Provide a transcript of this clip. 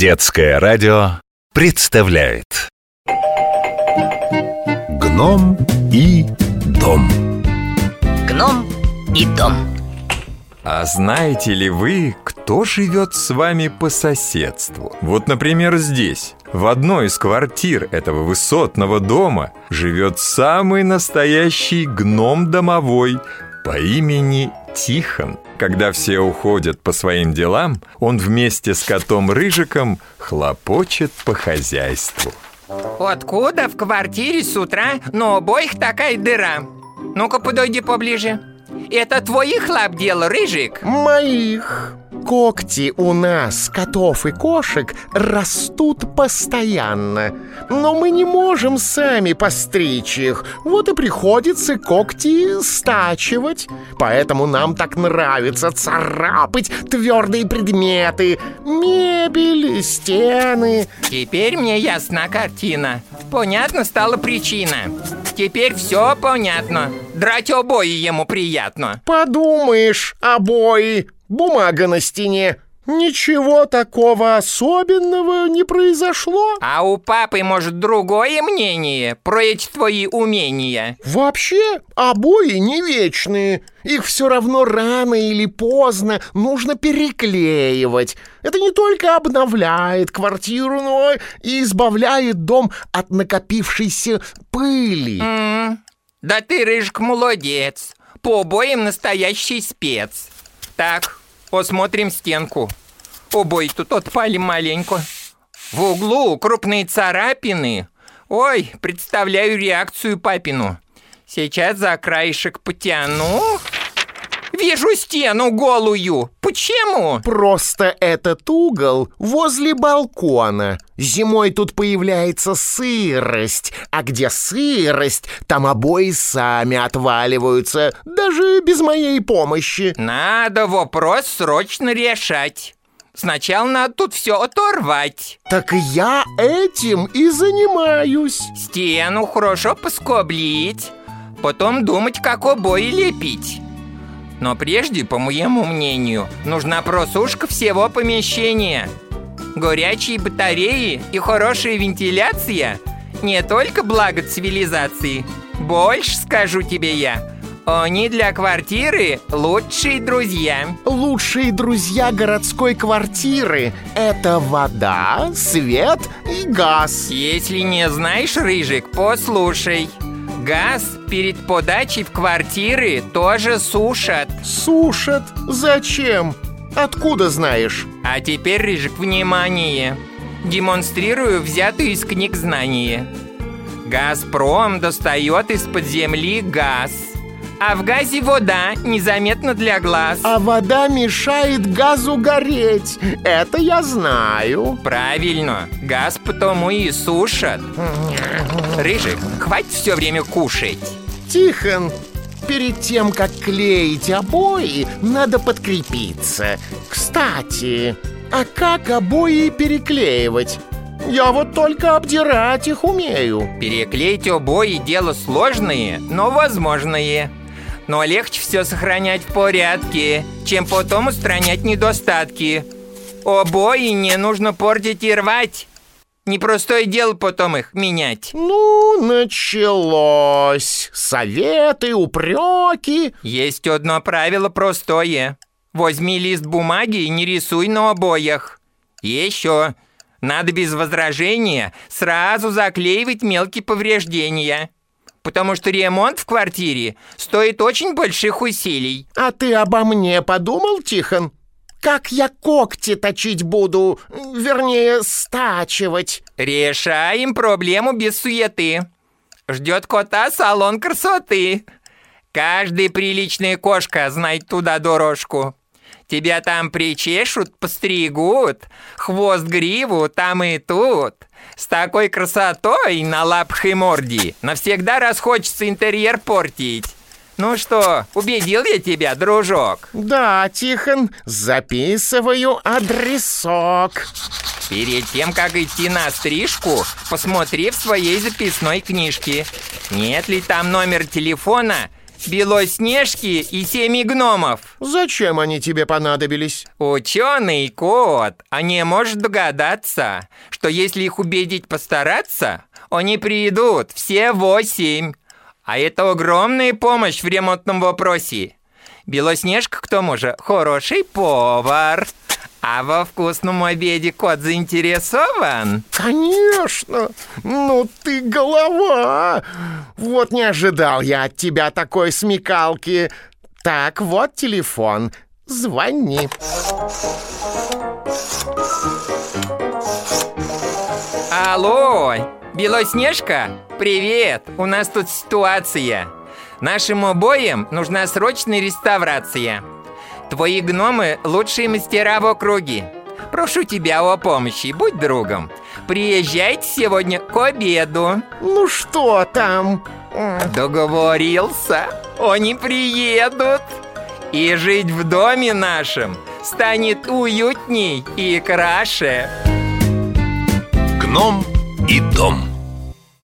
Детское радио представляет. Гном и дом. Гном и дом. А знаете ли вы, кто живет с вами по соседству? Вот, например, здесь В одной из квартир этого высотного дома Живет самый настоящий гном домовой По имени Тихон Когда все уходят по своим делам Он вместе с котом Рыжиком хлопочет по хозяйству Откуда в квартире с утра на обоих такая дыра? Ну-ка, подойди поближе. Это твоих лап дело, Рыжик? Моих. Когти у нас, котов и кошек, растут постоянно. Но мы не можем сами постричь их. Вот и приходится когти стачивать. Поэтому нам так нравится царапать твердые предметы. Мебель, стены. Теперь мне ясна картина. Понятно стала причина. Теперь все понятно. Драть обои ему приятно. Подумаешь, обои, бумага на стене. Ничего такого особенного не произошло. А у папы, может, другое мнение про эти твои умения? Вообще, обои не вечные. Их все равно рано или поздно нужно переклеивать. Это не только обновляет квартиру, но и избавляет дом от накопившейся пыли. М, Да ты, Рыжик, молодец. По обоим настоящий спец. Так, посмотрим стенку. Обои тут отпали маленько. В углу крупные царапины. Ой, представляю реакцию папину. Сейчас за краешек потяну. Вижу стену голую. Почему? Просто этот угол возле балкона. Зимой тут появляется сырость, а где сырость, там обои сами отваливаются, даже без моей помощи. Надо вопрос срочно решать. Сначала надо тут все оторвать. Так я этим и занимаюсь. Стену хорошо поскоблить. Потом думать, как обои лепить. Но прежде, по моему мнению, нужна просушка всего помещения. Горячие батареи и хорошая вентиляция не только благо цивилизации. Больше скажу тебе я. Они для квартиры лучшие друзья. Лучшие друзья городской квартиры — это вода, свет и газ. Если не знаешь, Рыжик, послушай. Газ перед подачей в квартиры тоже сушат. Сушат? Зачем? Откуда знаешь? А теперь, Рыжик, внимание. Демонстрирую взятую из книг знания. Газпром достает из-под земли газ. А в газе вода незаметно для глаз. А вода мешает газу гореть. Это я знаю. Правильно, газ потому и сушат. Рыжик, хватит все время кушать. Тихон, перед тем, как клеить обои, надо подкрепиться. Кстати, а как обои переклеивать? Я вот только обдирать их умею. Переклеить обои дело сложное, но возможное. Но легче все сохранять в порядке, чем потом устранять недостатки. Обои не нужно портить и рвать. Непростое дело потом их менять. Ну, началось. Советы, упреки. Есть одно правило простое. Возьми лист бумаги и не рисуй на обоях. Еще. Надо без возражения сразу заклеивать мелкие повреждения. Потому что ремонт в квартире стоит очень больших усилий. А ты обо мне подумал, Тихон? Как я когти точить буду, вернее, стачивать? Решаем проблему без суеты. Ждет кота салон красоты. Каждая приличная кошка знает туда дорожку. Тебя там причешут, постригут, хвост гриву там и тут. С такой красотой на лапах и морде навсегда расхочется интерьер портить. Ну что, убедил я тебя, дружок? Да, Тихон, записываю адресок. Перед тем, как идти на стрижку, посмотри в своей записной книжке. Нет ли там номер телефона Белоснежки и семи гномов. Зачем они тебе понадобились? Ученый кот, а не может догадаться, что если их убедить постараться, они придут все восемь. А это огромная помощь в ремонтном вопросе. Белоснежка, к тому же, хороший повар. А во вкусном обеде кот заинтересован? Конечно! Ну ты голова! Вот не ожидал я от тебя такой смекалки. Так, вот телефон. Звони. Алло, Белоснежка, привет! У нас тут ситуация. Нашим обоим нужна срочная реставрация. Твои гномы – лучшие мастера в округе. Прошу тебя о помощи, будь другом. Приезжайте сегодня к обеду. Ну что там? Договорился. Они приедут. И жить в доме нашем станет уютней и краше. Гном и дом.